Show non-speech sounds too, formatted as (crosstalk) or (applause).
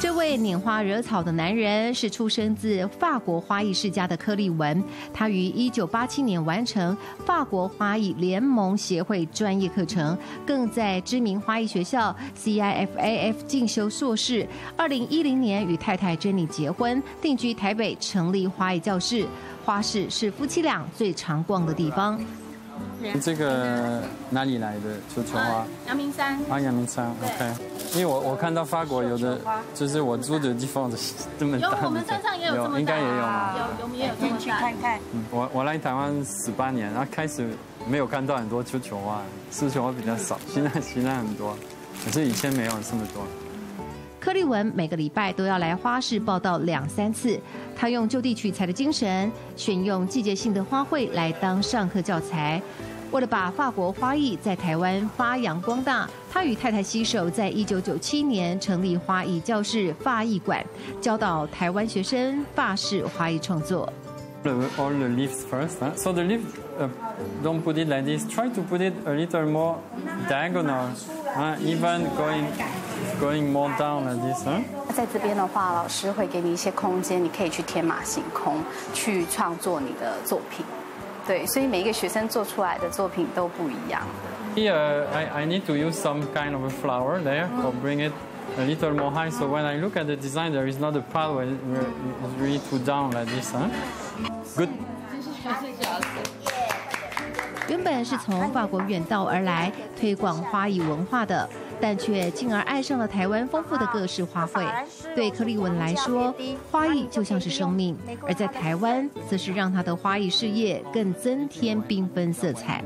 这位拈花惹草的男人是出生自法国花艺世家的柯利文。他于一九八七年完成法国花艺联盟协会专业课程，更在知名花艺学校 CIFAF 进修硕士。二零一零年与太太珍妮结婚，定居台北，成立花艺教室。花市是夫妻俩最常逛的地方。这个哪里来的球球花？阳明山。啊，阳明山，OK。因为我我看到法国有的，就是我住的地方的 (laughs) 这么大。有，我们山上也有这么大。应该也有吗？有，有，也有这么大。去看看。嗯，我我来台湾十八年，然后开始没有看到很多球球花，球球花比较少。现在现在很多，可是以前没有这么多。柯立文每个礼拜都要来花市报道两三次。他用就地取材的精神，选用季节性的花卉来当上课教材。为了把法国花艺在台湾发扬光大，他与太太携手，在一九九七年成立花艺教室法艺馆，教导台湾学生法式花艺创作。All the leaves first, so the leaves don't put it like this. Try to put it a little more diagonal, even going. Going more down like this, huh? 在这边的话，老师会给你一些空间，你可以去天马行空，去创作你的作品。对，所以每一个学生做出来的作品都不一样。Here, I I need to use some kind of a flower there, or bring it a little more high. So when I look at the design, there is not a part where it's really too down like this, huh? Good. 原本是从法国远道而来推广花艺文化的。但却进而爱上了台湾丰富的各式花卉。对柯利文来说，花艺就像是生命，而在台湾，则是让他的花艺事业更增添缤纷色彩。